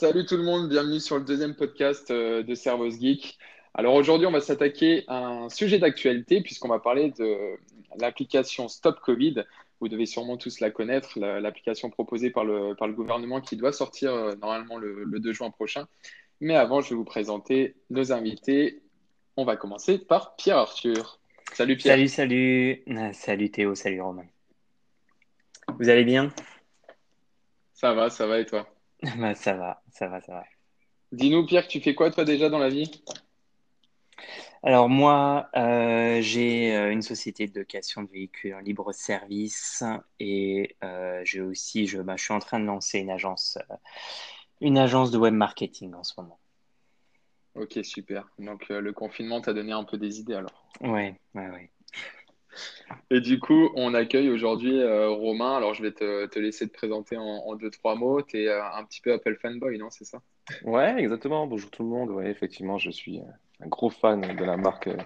Salut tout le monde, bienvenue sur le deuxième podcast euh, de Servos Geek. Alors aujourd'hui, on va s'attaquer à un sujet d'actualité puisqu'on va parler de l'application Stop Covid. Vous devez sûrement tous la connaître, l'application proposée par le, par le gouvernement qui doit sortir euh, normalement le, 2 juin prochain. Mais avant, je vais vous présenter nos invités. On va commencer par Pierre Arthur. Salut Pierre. Salut, salut. Salut Théo, salut Romain. Vous allez bien? Ça va, ça va et toi? bah, Ça va, ça va, ça va. Dis-nous Pierre, tu fais quoi toi déjà dans la vie? Alors moi, euh, j'ai euh, une société de location de véhicules en libre service et euh, j'ai aussi, je, bah, je, suis en train de lancer une agence, une agence de web marketing en ce moment. Ok, super. Donc le confinement t'a donné un peu des idées alors. Ouais, ouais, ouais. Et du coup, on accueille aujourd'hui Romain. Alors, je vais te, laisser te présenter en, deux, trois mots. Tu es un petit peu Apple fanboy, non C'est ça? Ouais, exactement. Bonjour tout le monde. Effectivement, je suis un gros fan de la marque euh,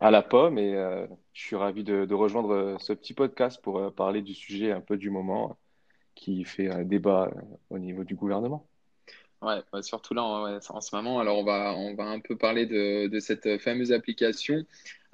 à la pomme et euh, je suis ravi de, rejoindre euh, ce petit podcast pour parler du sujet un peu du moment qui fait un débat au niveau du gouvernement. Surtout là en, ce moment. Alors on va, on va un peu parler de, cette fameuse application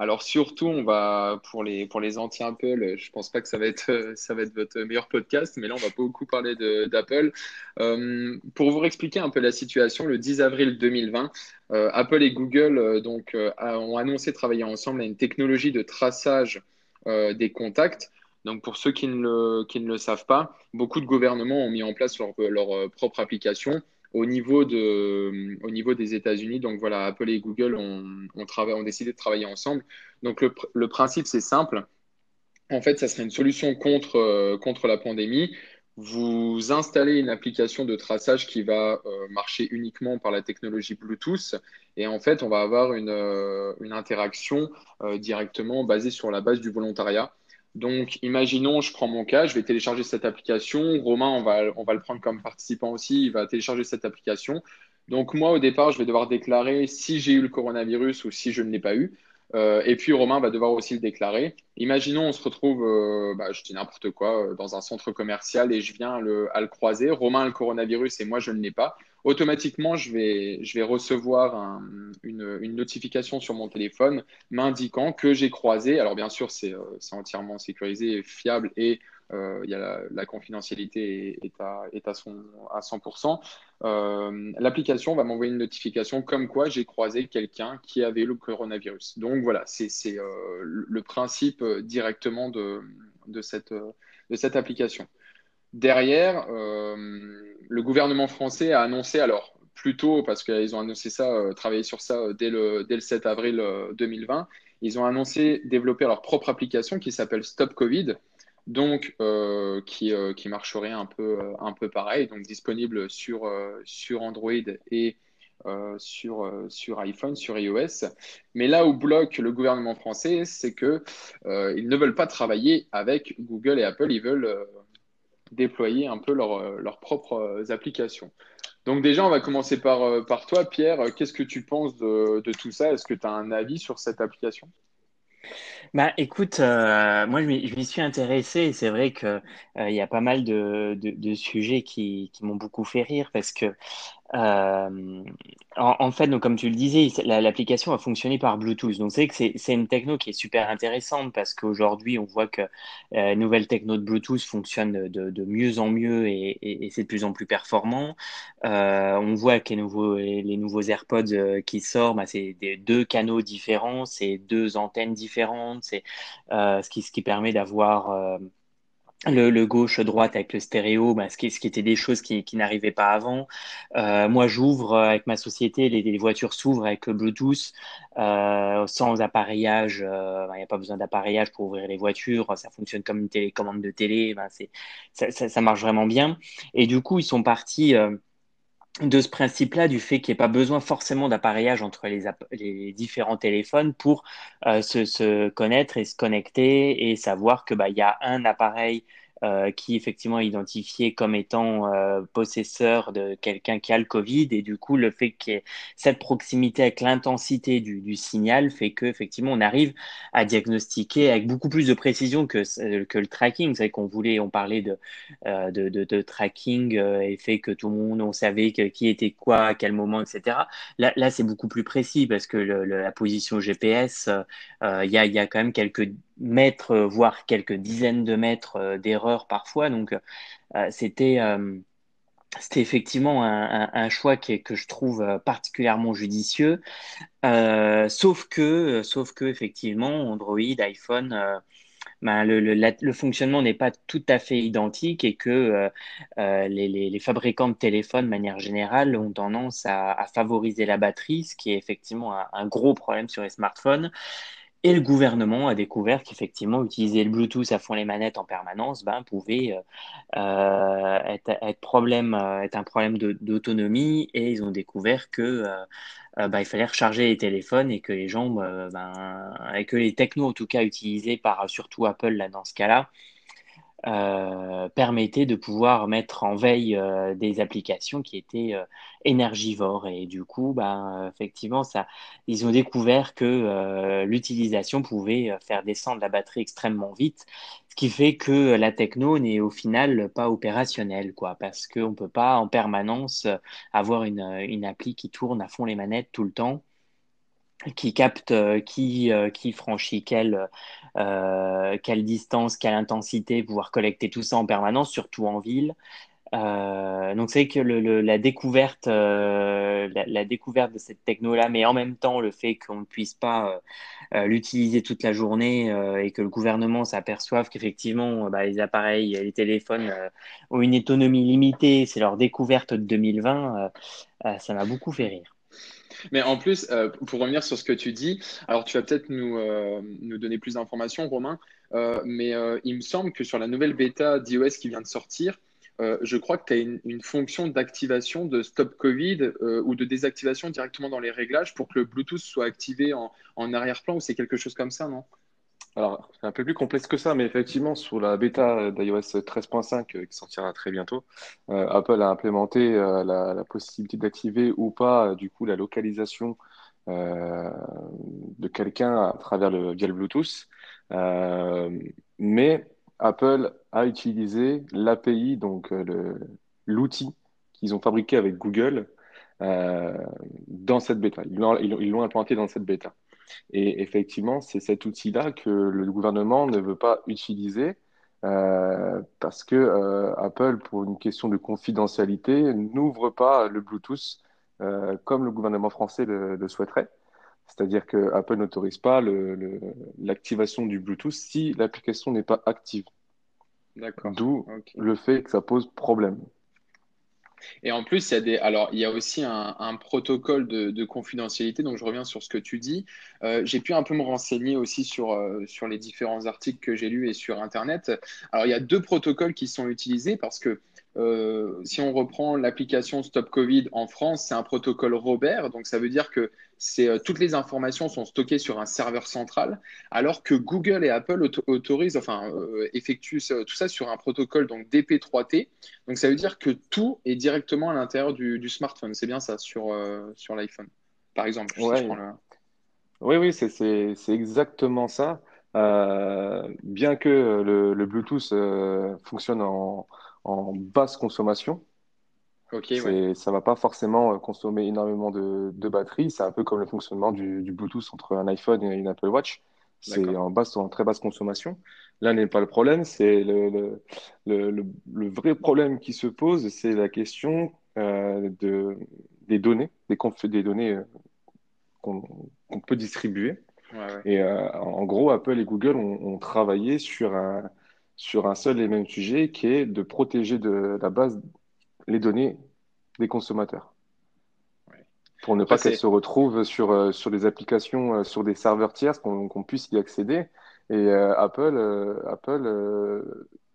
alors surtout, on va pour les pour les anti Apple, je pense pas que ça va être ça va être votre meilleur podcast, mais là on va beaucoup parler d'Apple. Euh, pour vous expliquer un peu la situation, le 10 avril 2020, euh, Apple et Google euh, ont annoncé travailler ensemble à une technologie de traçage des contacts. Donc pour ceux qui ne, le, qui ne le savent pas, beaucoup de gouvernements ont mis en place leur, leur propre application au niveau, de, au niveau des États-Unis. Donc voilà, Apple et Google ont, ont, décidé de travailler ensemble. Donc le, le principe, c'est simple. En fait, ça serait une solution contre, euh, contre la pandémie. Vous installez une application de traçage qui va euh, marcher uniquement par la technologie Bluetooth. Et en fait, on va avoir une, euh, une interaction directement basée sur la base du volontariat. Donc, imaginons, je prends mon cas, je vais télécharger cette application. Romain, on va, on va le prendre comme participant aussi, il va télécharger cette application. Donc, moi, au départ, je vais devoir déclarer si j'ai eu le coronavirus ou si je ne l'ai pas eu. Euh, et puis, Romain va devoir aussi le déclarer. Imaginons, on se retrouve, euh, bah, je dis n'importe quoi, euh, dans un centre commercial et je viens le, à le croiser. Romain a le coronavirus et moi, je ne l'ai pas automatiquement, je vais, je vais recevoir une, notification sur mon téléphone m'indiquant que j'ai croisé. Alors, bien sûr, c'est entièrement sécurisé, fiable et il y a la, confidentialité est, à, est à, son, à 100%. Euh, l'application va m'envoyer une notification comme quoi j'ai croisé quelqu'un qui avait le coronavirus. Donc voilà, c'est le principe directement de, de, cette, application. Derrière, euh, le gouvernement français a annoncé, alors plutôt parce qu'ils ont annoncé ça, euh, travaillé sur ça euh, dès le, dès le 7 avril 2020, ils ont annoncé développer leur propre application qui s'appelle Stop Covid, donc qui, qui, marcherait un peu, un peu pareil, donc disponible sur, sur Android et sur, sur iPhone, sur iOS. Mais là où bloque le gouvernement français, c'est qu'ils ils ne veulent pas travailler avec Google et Apple, ils veulent déployer un peu euh, leurs propres euh, applications. Donc déjà, on va commencer par, euh, par toi, Pierre. Qu'est-ce que tu penses de, de tout ça? Est-ce que tu as un avis sur cette application? Bah, écoute, moi je m'y suis intéressé et c'est vrai qu'il il y a pas mal de, de, de sujets qui, qui m'ont beaucoup fait rire parce que euh, en, fait, donc, comme tu le disais, l'application a fonctionné par Bluetooth. Donc, c'est que c'est une techno qui est super intéressante parce qu'aujourd'hui, on voit que euh, nouvelle techno de Bluetooth fonctionne de, mieux en mieux et, c'est de plus en plus performant. Euh, on voit que les nouveaux, AirPods euh, qui sortent, bah, c'est deux canaux différents, c'est deux antennes différentes, c'est ce, qui, ce qui permet d'avoir le, gauche-droite avec le stéréo, bah, ce, qui, ce, qui, était des choses qui, qui n'arrivaient pas avant. Euh, moi, j'ouvre euh, avec ma société, les, les voitures s'ouvrent avec le Bluetooth, euh, sans appareillage. Il euh, n'y a pas besoin d'appareillage pour ouvrir les voitures. Ça fonctionne comme une télécommande de télé. Bah, ça, ça, ça, marche vraiment bien. Et du coup, ils sont partis euh, de ce principe-là, du fait qu'il n'y ait pas besoin forcément d'appareillage entre les, différents téléphones pour euh, se, se, connaître et se connecter et savoir que bah, y a un appareil qui effectivement est identifié comme étant possesseur de quelqu'un qui a le Covid. Et du coup, le fait qu'il y ait cette proximité avec l'intensité du, signal fait qu'effectivement, on arrive à diagnostiquer avec beaucoup plus de précision que, que le tracking. Savez qu'on voulait, on parlait de, de, de, tracking et fait que tout le monde, on savait qui était quoi, à quel moment, etc. Là, là c'est beaucoup plus précis parce que la position GPS, il y, a, y a quand même quelques mètres, voire quelques dizaines de mètres d'erreur parfois. Donc, c'était c'était effectivement un, choix que je trouve particulièrement judicieux. sauf que, sauf que effectivement, Android, iPhone, ben, le, fonctionnement n'est pas tout à fait identique et que les, fabricants de téléphones, de manière générale, ont tendance à, favoriser la batterie, ce qui est effectivement un gros problème sur les smartphones. Et le gouvernement a découvert qu'effectivement, utiliser le Bluetooth à fond les manettes en permanence ben, pouvait euh, euh, être, problème, euh, être un problème d'autonomie. Et ils ont découvert que ben, il fallait recharger les téléphones et que les gens, ben, et que les technos en tout cas utilisés par surtout Apple là, dans ce cas-là, euh, permettait de pouvoir mettre en veille euh, des applications qui étaient euh, énergivores. Et du coup, ben, effectivement, ça, ils ont découvert que l'utilisation pouvait faire descendre la batterie extrêmement vite, ce qui fait que la techno n'est au final pas opérationnelle, quoi, parce qu'on ne peut pas en permanence avoir une, une appli qui tourne à fond les manettes tout le temps qui capte qui, qui franchit quelle, euh, quelle distance, quelle intensité, pouvoir collecter tout ça en permanence, surtout en ville. Euh, donc c'est que la découverte, euh, la, découverte de cette techno-là, mais en même temps le fait qu'on ne puisse pas l'utiliser toute la journée et que le gouvernement s'aperçoive qu'effectivement bah, les appareils, les téléphones ont une autonomie limitée, c'est leur découverte de 2020, ça m'a beaucoup fait rire. Mais en plus, euh, pour revenir sur ce que tu dis, alors tu vas peut-être nous, euh, nous donner plus d'informations, Romain, euh, mais il me semble que sur la nouvelle bêta d'iOS qui vient de sortir, je crois que tu as une, fonction d'activation de Stop Covid ou de désactivation directement dans les réglages pour que le Bluetooth soit activé en, en arrière-plan ou c'est quelque chose comme ça, non? Alors, c'est un peu plus complexe que ça, mais effectivement, sous la bêta d'iOS 13.5 euh, qui sortira très bientôt, euh, Apple a implémenté euh, la, possibilité d'activer ou pas, du coup, la localisation de quelqu'un à travers le, via le Bluetooth. mais Apple a utilisé l'API, donc l'outil qu'ils ont fabriqué avec Google dans cette bêta. Ils l'ont implanté dans cette bêta. Et effectivement, c'est cet outil-là que le gouvernement ne veut pas utiliser euh, parce que euh, Apple, pour une question de confidentialité, n'ouvre pas le Bluetooth euh, comme le gouvernement français le, souhaiterait. C'est-à-dire que Apple n'autorise pas l'activation du Bluetooth si l'application n'est pas active. D'où le fait que ça pose problème. Et en plus, il y a, des, alors, il y a aussi un, protocole de, confidentialité, donc je reviens sur ce que tu dis. Euh, j'ai pu un peu me renseigner aussi sur, euh, sur les différents articles que j'ai lus et sur Internet. Alors, il y a deux protocoles qui sont utilisés parce que euh, si on reprend l'application Stop Covid en France, c'est un protocole Robert, donc ça veut dire que euh, toutes les informations sont stockées sur un serveur central, alors que Google et Apple autorisent, enfin euh, effectuent tout ça sur un protocole donc DP3T. Donc ça veut dire que tout est directement à l'intérieur du, smartphone. C'est bien ça sur sur l'iPhone, par exemple. Oui, oui, c'est exactement ça. bien que le, Bluetooth fonctionne en en basse consommation. Ok, ouais. Ça va pas forcément euh, consommer énormément de, de batterie. C'est un peu comme le fonctionnement du, du, Bluetooth entre un iPhone et une Apple Watch. C'est en, basse, en très basse consommation. Là n'est pas le problème. C'est le, le, le, vrai problème qui se pose, c'est la question euh, de, des données, des, des données euh, qu'on peut distribuer. Et en gros, Apple et Google ont, ont travaillé sur un, sur un seul et même sujet qui est de protéger de la base les données des consommateurs. Pour ne pas qu'elles se retrouvent sur, euh, sur des applications, euh, sur des serveurs tiers, qu'on puisse y accéder. Et euh, Apple, Apple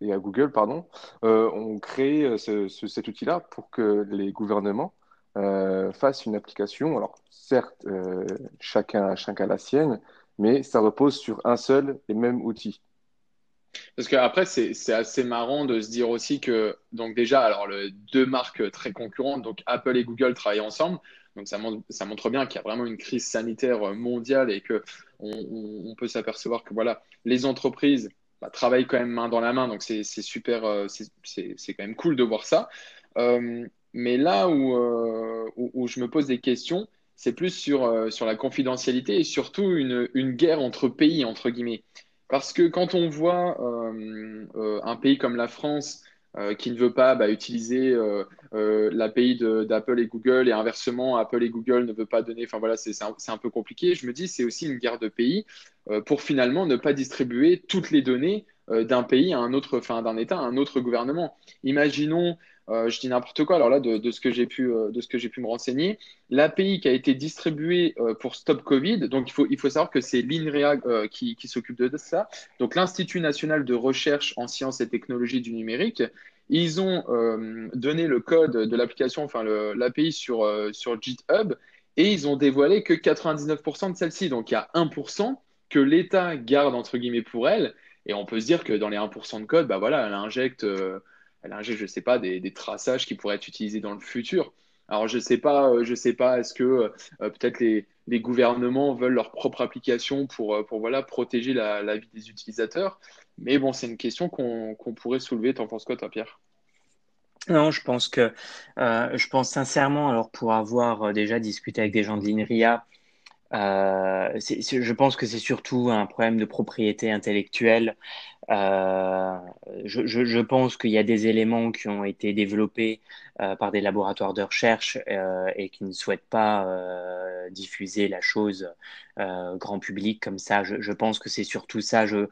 et à Google, pardon, ont créé cet outil-là pour que les gouvernements fassent une application. Alors, certes, chacun, chacun la sienne, mais ça repose sur un seul et même outil. Parce qu'après, c'est assez marrant de se dire aussi que, donc déjà, alors le, deux marques très concurrentes, donc Apple et Google travaillent ensemble. Donc ça montre, ça montre bien qu'il y a vraiment une crise sanitaire mondiale et que on, peut s'apercevoir que voilà, les entreprises bah, travaillent quand même main dans la main. Donc c'est super, euh, c'est quand même cool de voir ça. Euh, mais là euh, où, où, je me pose des questions, c'est plus sur, sur la confidentialité et surtout une, une guerre entre pays, entre guillemets. Parce que quand on voit euh, euh, un pays comme la France euh, qui ne veut pas bah, utiliser l'API d'Apple et Google et inversement, Apple et Google ne veulent pas donner, enfin voilà, c'est un, un, peu compliqué. Je me dis, c'est aussi une guerre de pays pour finalement ne pas distribuer toutes les données d'un pays à un autre, enfin d'un État à un autre gouvernement. Imaginons euh, je dis n'importe quoi. Alors là, de, ce que j'ai pu, euh, pu me renseigner, l'API qui a été distribuée euh, pour Stop Covid, donc il faut, il faut savoir que c'est l'INREA qui, qui s'occupe de ça. Donc l'Institut national de recherche en sciences et technologies du numérique, ils ont donné le code de l'application, enfin l'API sur, sur GitHub, et ils ont dévoilé que 99% de celle-ci. Donc il y a 1% que l'État garde entre guillemets pour elle. Et on peut se dire que dans les 1% de code, bah voilà, elle injecte je ne sais pas, des, traçages qui pourraient être utilisés dans le futur. Alors, je ne sais pas, euh, pas est-ce que euh, peut-être les, gouvernements veulent leur propre application pour, euh, pour voilà, protéger la, vie des utilisateurs. Mais bon, c'est une question qu'on pourrait soulever. T'en penses quoi, toi, Pierre? Non, je pense que je pense sincèrement, alors pour avoir déjà discuté avec des gens de l'INRIA, euh, je pense que c'est surtout un problème de propriété intellectuelle. Euh, je, pense qu'il y a des éléments qui ont été développés euh, par des laboratoires de recherche et qui ne souhaitent pas diffuser la chose grand public comme ça. Je, pense que c'est surtout ça. Je,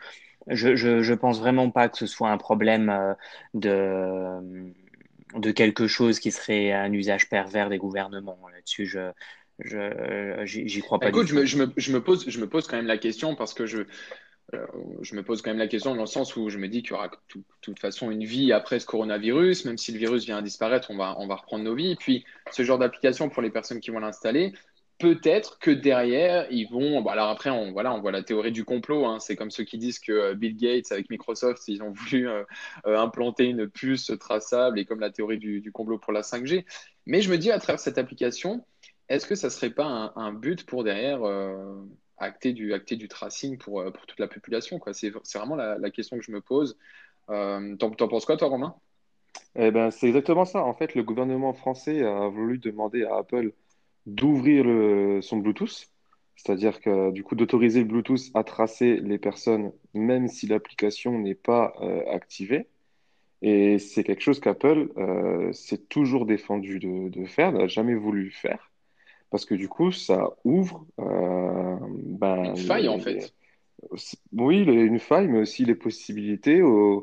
je, pense vraiment pas que ce soit un problème de quelque chose qui serait un usage pervers des gouvernements. Là-dessus, j'y crois pas. Écoute, je me, je, me, je me, pose, je me pose quand même la question parce que je, euh, je me pose quand même la question dans le sens où je me dis qu'il y aura de toute façon une vie après ce coronavirus, même si le virus vient à disparaître, on va, on va reprendre nos vies. Et puis, ce genre d'application pour les personnes qui vont l'installer, peut-être que derrière, ils vont. Bon, alors après, on, voilà, on voit la théorie du complot. Hein. C'est comme ceux qui disent que euh, Bill Gates, avec Microsoft, ils ont voulu euh, implanter une puce traçable et comme la théorie du, du complot pour la 5G. Mais je me dis, à travers cette application, est-ce que ça serait pas un, but pour derrière euh, acter, du, acter du tracing pour, euh, pour toute la population C'est vraiment la, question que je me pose. Euh, T'en penses quoi, toi, Romain? Eh ben, C'est exactement ça. En fait, le gouvernement français a voulu demander à Apple d'ouvrir son Bluetooth, c'est-à-dire que du coup d'autoriser le Bluetooth à tracer les personnes même si l'application n'est pas activée. Et c'est quelque chose qu'Apple s'est toujours défendu de faire, n'a jamais voulu faire parce que du coup, ça ouvre. Euh, ben, une faille, en fait. Oui, une faille, mais aussi les possibilités euh,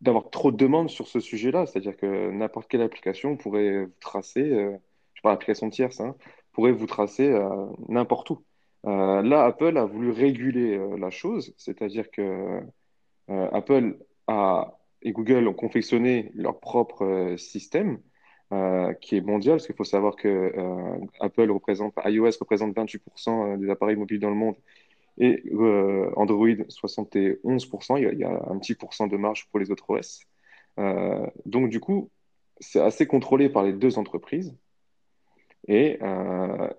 d'avoir trop de demandes sur ce sujet-là. C'est-à-dire que n'importe quelle application pourrait vous tracer, euh, je parle d'application tierce, hein, pourrait vous tracer n'importe où. là, Apple a voulu réguler la chose, c'est-à-dire que Apple a, et Google ont confectionné leur propre système euh, qui est mondial, parce qu'il faut savoir que euh, Apple représente, iOS représente 28% euh, des appareils mobiles dans le monde et Android 71%. Il y, a, un petit pourcent de marge pour les autres OS. donc du coup, c'est assez contrôlé par les deux entreprises. Et,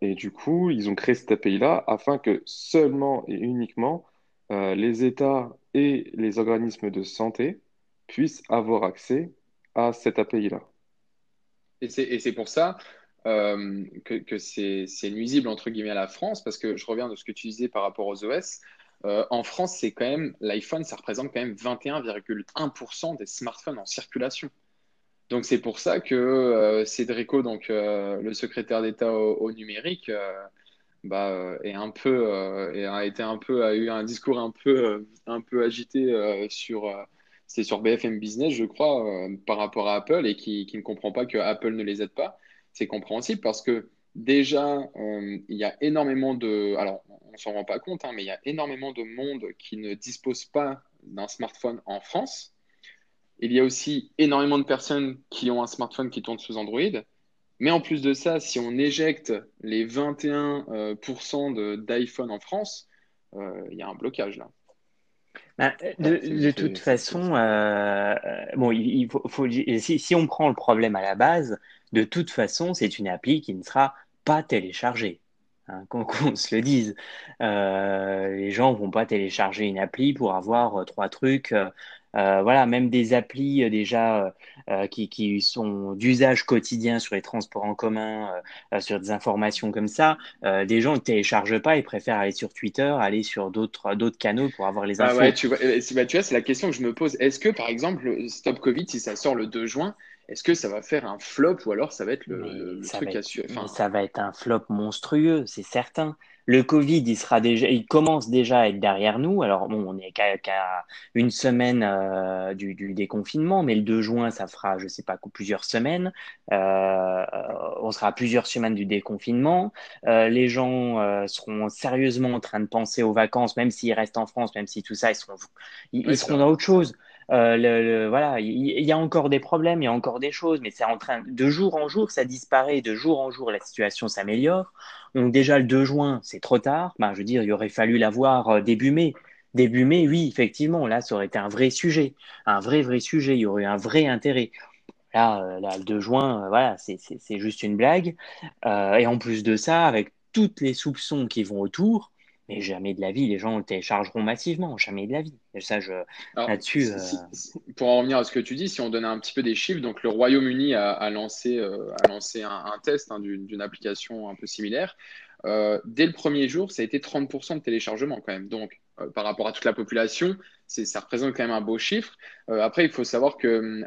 et, du coup, ils ont créé cet API-là afin que seulement et uniquement les États et les organismes de santé puissent avoir accès à cet API-là. Et c'est pour ça euh, que, c'est nuisible, entre guillemets, à la France, parce que je reviens de ce que tu disais par rapport aux OS. Euh, en France, c'est quand même l'iPhone, ça représente quand même 21,1% des smartphones en circulation. Donc c'est pour ça que euh, Cédrico, donc le secrétaire d'État au, numérique, bah, est un peu a été un peu a eu un discours un peu un peu agité sur c'est sur BFM Business, je crois, euh, par rapport à Apple et qui, ne comprend pas que Apple ne les aide pas. C'est compréhensible parce que déjà, euh, il y a énormément de... Alors, on ne s'en rend pas compte, hein, mais il y a énormément de monde qui ne dispose pas d'un smartphone en France. Il y a aussi énormément de personnes qui ont un smartphone qui tourne sous Android. Mais en plus de ça, si on éjecte les 21% euh, d'iPhone en France, il y a un blocage là. De, toute façon, euh, bon, il, faut, si, on prend le problème à la base, de toute façon, c'est une appli qui ne sera pas téléchargée. Hein, qu'on se le dise. Euh, les gens vont pas télécharger une appli pour avoir trois trucs euh, voilà, même des applis euh, déjà euh, qui, sont d'usage quotidien sur les transports en commun, sur des informations comme ça, des gens ne téléchargent pas, ils préfèrent aller sur Twitter, aller sur d'autres canaux pour avoir les ah infos. tu, vois, bah, tu vois, c'est la question que je me pose. Est-ce que, par exemple, Stop Covid, si ça sort le 2 juin, est-ce que ça va faire un flop ou alors ça va être le, truc à suivre Ça va être un flop monstrueux, c'est certain. Le Covid, il sera déjà, il commence déjà à être derrière nous. Alors bon, on n'est qu'à une semaine euh, du, déconfinement, mais le 2 juin, ça fera, je sais pas, plusieurs semaines. Euh, on sera à plusieurs semaines du déconfinement. Euh, les gens seront sérieusement en train de penser aux vacances, même s'ils restent en France, même si tout ça, ils seront, ils, seront dans autre chose. Le, voilà, il, y a encore des problèmes, il y a encore des choses, mais c'est en train de jour en jour, ça disparaît, de jour en jour, la situation s'améliore. Donc déjà le 2 juin, c'est trop tard. Ben, je veux dire, il aurait fallu l'avoir euh, début mai. Début mai, oui, effectivement, là, ça aurait été un vrai sujet, un vrai, vrai sujet. Il y aurait eu un vrai intérêt. Là, euh, le 2 juin, euh, voilà, c'est juste une blague. et en plus de ça, avec toutes les soupçons qui vont autour, mais jamais de la vie, les gens le téléchargeront massivement, jamais de la vie. Et ça, je, là-dessus. Euh, pour en revenir à ce que tu dis, si on donnait un petit peu des chiffres, donc le Royaume-Uni a, lancé, a lancé euh, un, test hein, d'une application un peu similaire. Euh, dès le premier jour, ça a été 30% de téléchargement quand même. Donc, par rapport à toute la population, ça représente quand même un beau chiffre. après, il faut savoir que,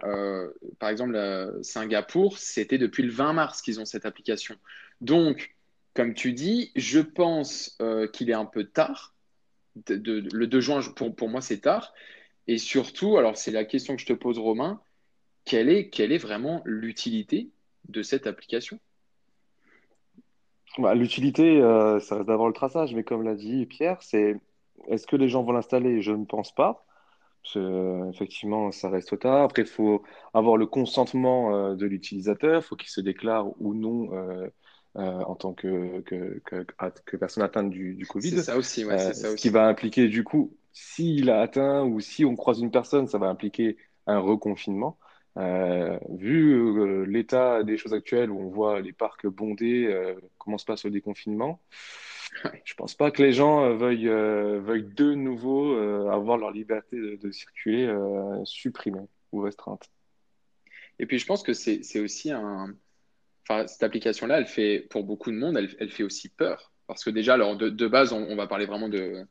par exemple, Singapour, c'était depuis le 20 mars qu'ils ont cette application. Donc, comme tu dis, je pense euh, qu'il est un peu tard. le 2 juin, pour, pour moi, c'est tard. Et surtout, alors c'est la question que je te pose, Romain, quelle est, quelle est vraiment l'utilité de cette application? Bah, L'utilité, euh, ça reste d'avoir le traçage, mais comme l'a dit Pierre, c'est est-ce que les gens vont l'installer? Je ne pense pas. effectivement, ça reste tard. Après, il faut avoir le consentement euh, de l'utilisateur, il faut qu'il se déclare ou non euh, en tant que, que, que, personne atteinte du, du Covid. C'est ça aussi, ouais, c'est ça aussi. Ce qui va impliquer, du coup, s'il a atteint ou si on croise une personne, ça va impliquer un reconfinement. Euh, vu euh, l'état des choses actuelles où on voit les parcs bondés, euh, comment se passe le déconfinement, je pense pas que les gens veuillent, veuillent de nouveau avoir leur liberté de, de circuler supprimée ou restreinte. Et puis je pense que c'est aussi un, cette application-là, elle fait, pour beaucoup de monde, elle, fait aussi peur. Parce que déjà, alors de, base, on, va parler vraiment de,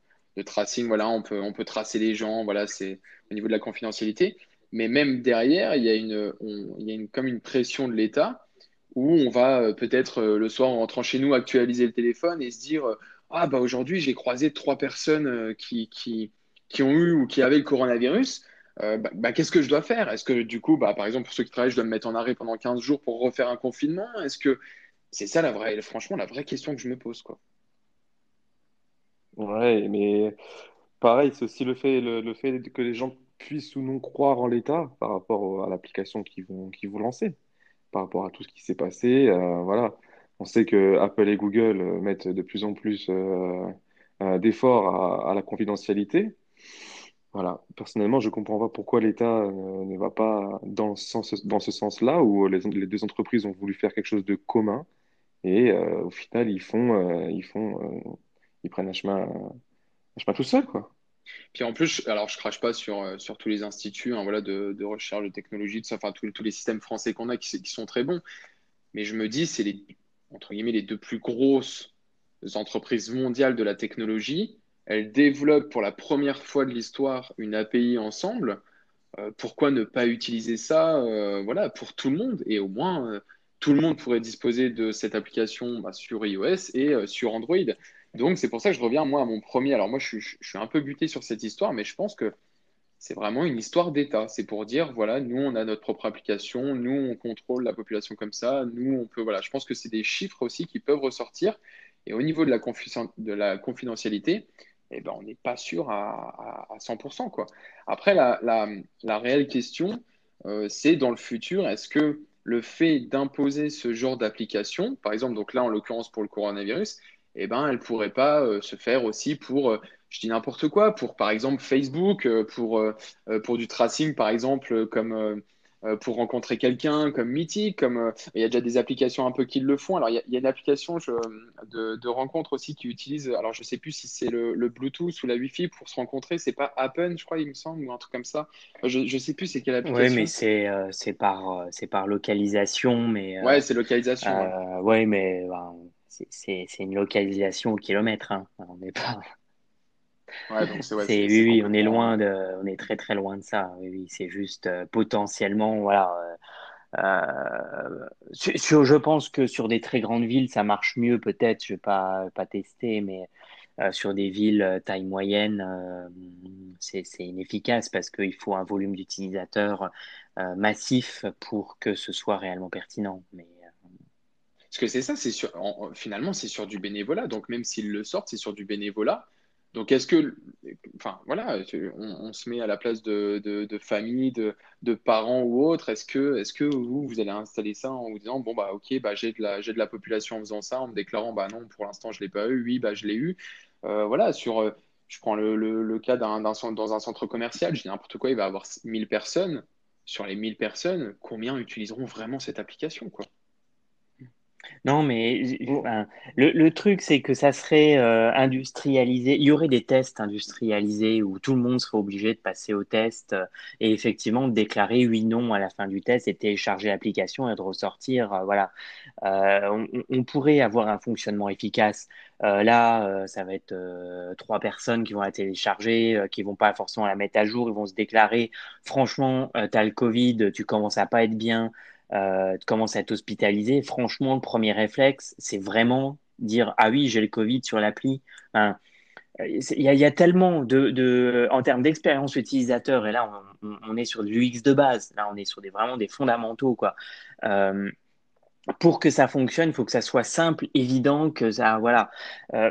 tracing. Voilà, on peut, on peut tracer les gens. Voilà, c'est au niveau de la confidentialité. Mais même derrière, il y a une, il y a une comme une pression de l'État où on va euh, peut-être euh, le soir en rentrant chez nous actualiser le téléphone et se dire euh, ah bah aujourd'hui j'ai croisé trois personnes qui, qui, qui ont eu ou qui avaient le coronavirus. Euh, bah, bah, qu'est-ce que je dois faire? Est-ce que du coup, bah, par exemple, pour ceux qui travaillent, je dois me mettre en arrêt pendant 15 jours pour refaire un confinement? Est-ce que c'est ça la vraie, franchement, la vraie question que je me pose, quoi. Ouais, mais pareil, c'est aussi le fait, le, fait que les gens puissent ou non croire en l'État par rapport à l'application qu'ils vont, vont lancer, par rapport à tout ce qui s'est passé. Euh, voilà, on sait que Apple et Google euh, mettent de plus en plus d'efforts à, la confidentialité. Voilà. Personnellement, je ne comprends pas pourquoi l'État euh, ne va pas dans ce sens, dans ce sens-là, où les, les, deux entreprises ont voulu faire quelque chose de commun, et euh, au final, ils font, euh, ils font, ils prennent un chemin, un chemin tout seul, quoi. Puis en plus, alors je crache pas sur, sur tous les instituts hein, voilà, de, recherche de technologie, de tous, tous les systèmes français qu'on a qui, qui, sont très bons, mais je me dis, c'est les, entre guillemets, les deux plus grosses entreprises mondiales de la technologie elles développent pour la première fois de l'histoire une API ensemble, euh, pourquoi ne pas utiliser ça euh, voilà, pour tout le monde Et au moins, euh, tout le monde pourrait disposer de cette application bah, sur iOS et sur Android. Donc, c'est pour ça que je reviens, moi, à mon premier. Alors, moi, je, suis un peu buté sur cette histoire, mais je pense que c'est vraiment une histoire d'État. C'est pour dire, voilà, nous, on a notre propre application, nous, on contrôle la population comme ça, nous, on peut. Voilà, je pense que c'est des chiffres aussi qui peuvent ressortir. Et au niveau de la, de la confidentialité, eh ben, on n'est pas sûr à, 100%. Quoi. Après, la, réelle question, euh, c'est dans le futur, est-ce que le fait d'imposer ce genre d'application, par exemple, donc là en l'occurrence pour le coronavirus, eh ben, elle ne pourrait pas euh, se faire aussi pour, euh, je dis n'importe quoi, pour par exemple Facebook, pour, pour du tracing par exemple, comme pour rencontrer quelqu'un, comme Mythic, comme il y a déjà des applications un peu qui le font. Alors il y a, une application de, de, rencontre aussi qui utilise, alors je ne sais plus si c'est le, Bluetooth ou la Wi-Fi pour se rencontrer, c'est pas Appen, je crois, il me semble, ou un truc comme ça. Je ne sais plus c'est quelle application. Oui, mais c'est c'est par, c'est par localisation. Mais, ouais, c'est localisation. ouais. mais. Ben, c'est une localisation au kilomètre. Hein. On n'est pas. Ouais, donc c'est, oui, oui, on est loin de, on est très très loin de ça. Oui, oui, c'est juste euh, potentiellement, voilà. Euh, euh, je pense que sur des très grandes villes, ça marche mieux peut-être. Je vais pas pas tester, mais sur des villes taille moyenne, c'est, inefficace parce qu'il faut un volume d'utilisateurs massif pour que ce soit réellement pertinent. Mais parce que c'est ça, c'est sur, finalement, c'est sur du bénévolat. Donc, même s'ils le sortent, c'est sur du bénévolat. Donc, est-ce que, enfin, voilà, on, se met à la place de, de, famille, de, parents ou autres. Est-ce que, est-ce que vous, vous allez installer ça en vous disant, bon, bah, ok, bah, j'ai de la, de la population en faisant ça, en me déclarant, bah, non, pour l'instant, je l'ai pas eu. Oui, bah, je l'ai eu. Euh, voilà, sur, euh, je prends le, le, cas d'un, dans un centre commercial, je dis n'importe quoi, il va y avoir 1000 personnes. Sur les 1000 personnes, combien utiliseront vraiment cette application, quoi? Non, mais le, truc, c'est que ça serait euh, industrialisé. Il y aurait des tests industrialisés où tout le monde serait obligé de passer au test euh, et effectivement de déclarer oui, non à la fin du test et télécharger l'application et de ressortir. Euh, voilà. On, pourrait avoir un fonctionnement efficace. là, ça va être trois personnes qui vont la télécharger, qui vont pas forcément la mettre à jour. Ils vont se déclarer franchement, tu as le Covid, tu commences à pas être bien euh, commences à être hospitalisé, franchement, le premier réflexe, c'est vraiment dire Ah oui, j'ai le Covid sur l'appli. il y, a tellement de, en termes d'expérience utilisateur, et là, on, est sur de l'UX de base, là, on est sur des, vraiment des fondamentaux. Quoi. Euh, pour que ça fonctionne, il faut que ça soit simple, évident, que ça. Voilà. Euh,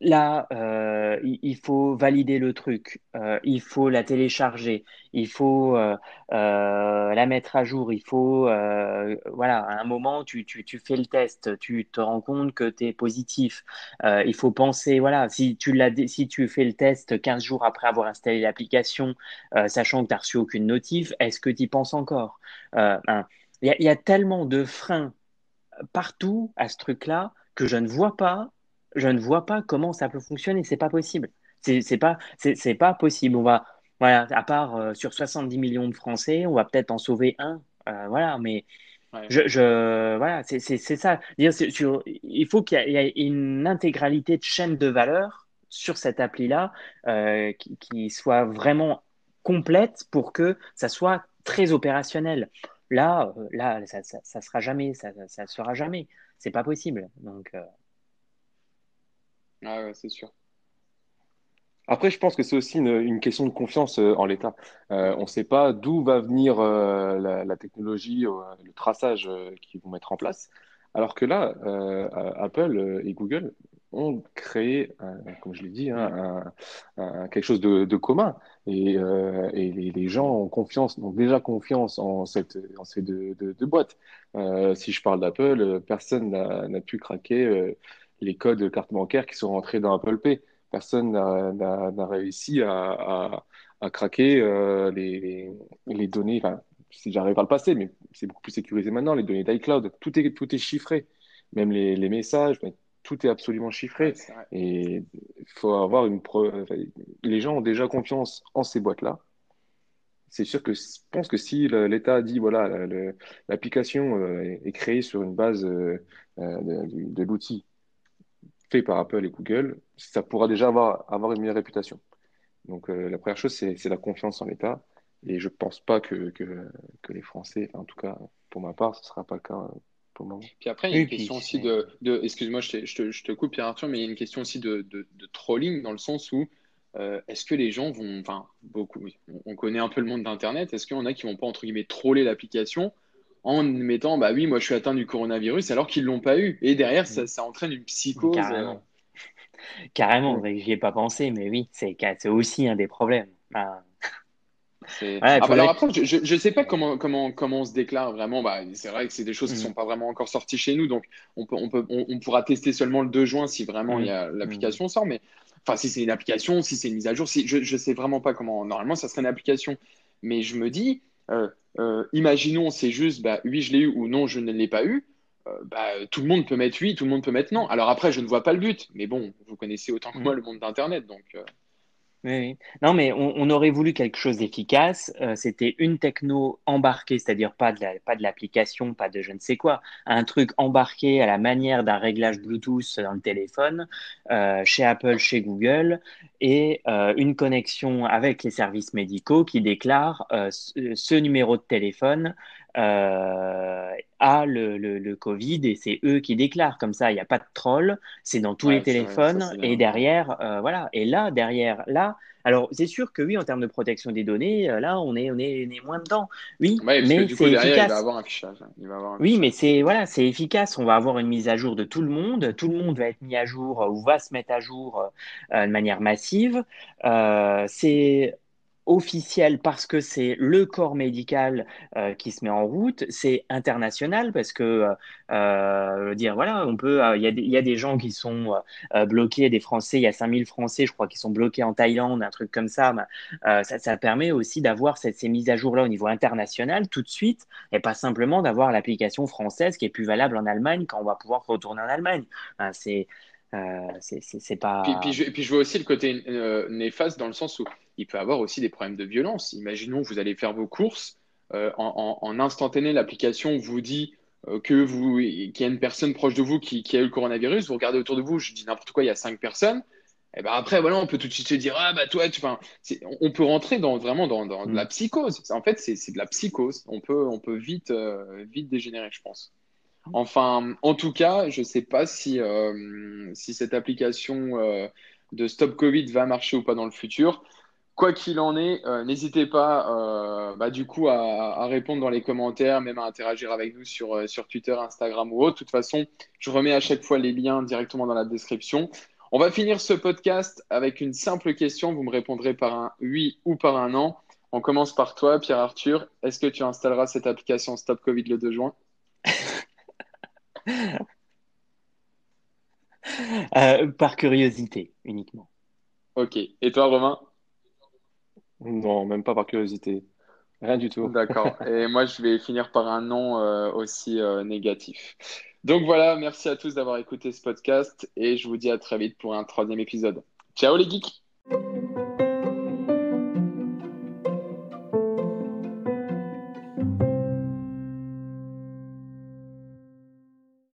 Là, euh, il faut valider le truc, euh, il faut la télécharger, il faut euh, la mettre à jour, il faut, voilà, à un moment, tu, tu, fais le test, tu te rends compte que tu es positif. il faut penser, voilà, si tu, si tu fais le test 15 jours après avoir installé l'application, sachant que tu n'as reçu aucune notif, est-ce que tu y penses encore? Il y, y, a tellement de freins partout à ce truc-là que je ne vois pas je ne vois pas comment ça peut fonctionner. C'est pas possible. C'est pas, c'est pas possible. On va, voilà, à part euh, sur 70 millions de Français, on va peut-être en sauver un. Euh, voilà, mais je, je, voilà, c'est ça. Dire, sur, il faut qu'il y, ait une intégralité de chaîne de valeur sur cette appli-là euh, qui, qui, soit vraiment complète pour que ça soit très opérationnel. Là, là, ça, ça, sera jamais, ça, ça sera jamais. C'est pas possible. Donc. Ah ouais, c'est sûr. Après, je pense que c'est aussi une, question de confiance euh, en l'État. Euh, on ne sait pas d'où va venir euh, la, technologie, le traçage qu'ils vont mettre en place. Alors que là, Apple et Google ont créé, comme je l'ai dit, hein, quelque chose de, commun. Et, les, gens ont confiance, ont déjà confiance en, cette, en ces deux, boîtes. si je parle d'Apple, personne n'a pu craquer les codes carte bancaire qui sont rentrés dans Apple Pay. Personne n'a réussi à, craquer euh, les, les, données. Enfin, si j'arrive par le passé, mais c'est beaucoup plus sécurisé maintenant. Les données d'iCloud, tout est, tout est chiffré. Même les, les messages, tout est absolument chiffré. et il faut avoir une preuve. les gens ont déjà confiance en ces boîtes-là. C'est sûr que je pense que si l'État dit voilà l'application euh, est créée sur une base euh, de l'outil fait par Apple et Google, ça pourra déjà avoir, avoir une meilleure réputation. Donc euh, la première chose, c'est la confiance en l'État. Et je ne pense pas que, que, que, les Français, en tout cas pour ma part, ce ne sera pas le cas euh, pour le moment. Puis après, il y a une question aussi de, de excuse-moi, je, je, je, te coupe Pierre-Arthur, mais il y a une question aussi de, de, trolling dans le sens où euh, est-ce que les gens vont, enfin beaucoup, on connaît un peu le monde d'Internet, est-ce qu'il y en a qui vont pas entre guillemets troller l'application en mettant bah oui, moi je suis atteint du coronavirus alors qu'ils l'ont pas eu. Et derrière, ça, ça entraîne une psychose. Carrément, euh. Carrément j'y ai pas pensé, mais oui, c'est aussi un des problèmes. Ah, bah, alors après, je ne sais pas comment, comment, comment on se déclare vraiment. Bah, c'est vrai que c'est des choses qui ne mm. sont pas vraiment encore sorties chez nous. Donc, on, peut, on, peut, on, pourra tester seulement le 2 juin si vraiment mm. l'application sort. Mais enfin, si c'est une application, si c'est une mise à jour, si, je ne sais vraiment pas comment. Normalement, ça serait une application. Mais je me dis, euh, euh, imaginons, c'est juste, bah, oui, je l'ai eu ou non, je ne l'ai pas eu. Euh, bah, tout le monde peut mettre oui, tout le monde peut mettre non. Alors après, je ne vois pas le but. Mais bon, vous connaissez autant que moi le monde d'Internet. Donc. Oui, Non, mais on, aurait voulu quelque chose d'efficace. Euh, c'était une techno embarquée, c'est-à-dire pas de pas l'application, pas de je ne sais quoi, un truc embarqué à la manière d'un réglage Bluetooth dans le téléphone, euh, chez Apple, chez Google, et euh, une connexion avec les services médicaux qui déclarent ce numéro de téléphone euh, a le, le, Covid et c'est eux qui déclarent. Comme ça, il n'y a pas de troll, c'est dans tous les téléphones. et derrière, euh, voilà. Et là, derrière, là, alors c'est sûr que oui, en termes de protection des données, euh, là, on est, on est, moins dedans. Oui, mais c'est efficace. oui, mais c'est voilà, c'est efficace. On va avoir une mise à jour de tout le monde. Tout le monde va être mis à jour ou va se mettre à jour de manière massive. c'est officiel parce que c'est le corps médical euh, qui se met en route, c'est international parce que euh, euh dire voilà, on peut, il y, y, a des gens qui sont bloqués, des Français, il y a 5000 Français, je crois, qui sont bloqués en Thaïlande, un truc comme ça. ça, ça, permet aussi d'avoir ces mises à jour là au niveau international tout de suite et pas simplement d'avoir l'application française qui est plus valable en Allemagne quand on va pouvoir retourner en Allemagne. c'est c'est pas. Puis, je, puis, je, vois aussi le côté néfaste dans le sens où il peut avoir aussi des problèmes de violence. Imaginons vous allez faire vos courses, euh, en, instantané, l'application vous dit euh, que vous, qu'il y a une personne proche de vous qui, a eu le coronavirus, vous regardez autour de vous, je dis n'importe quoi, il y a cinq personnes. Et ben après, voilà, on peut tout de suite se dire, ah bah toi, tu, on peut rentrer dans, vraiment dans, de la mm. psychose. En fait, c'est de la psychose. On peut, on peut vite, euh, vite dégénérer, je pense. Enfin, en tout cas, je ne sais pas si, si cette application de Stop Covid va marcher ou pas dans le futur. Quoi qu'il en est, euh, n'hésitez pas euh, bah, du coup à, répondre dans les commentaires, même à interagir avec nous sur, euh, sur Twitter, Instagram ou autre. De toute façon, je remets à chaque fois les liens directement dans la description. On va finir ce podcast avec une simple question. Vous me répondrez par un oui ou par un non. On commence par toi, Pierre-Arthur. Est-ce que tu installeras cette application Stop Covid le 2 juin? Par curiosité uniquement. Ok. Et toi, Romain? Non, même pas par curiosité. Rien du tout. D'accord. Et moi, je vais finir par un nom euh, aussi euh, négatif. Donc voilà, merci à tous d'avoir écouté ce podcast et je vous dis à très vite pour un troisième épisode. Ciao les geeks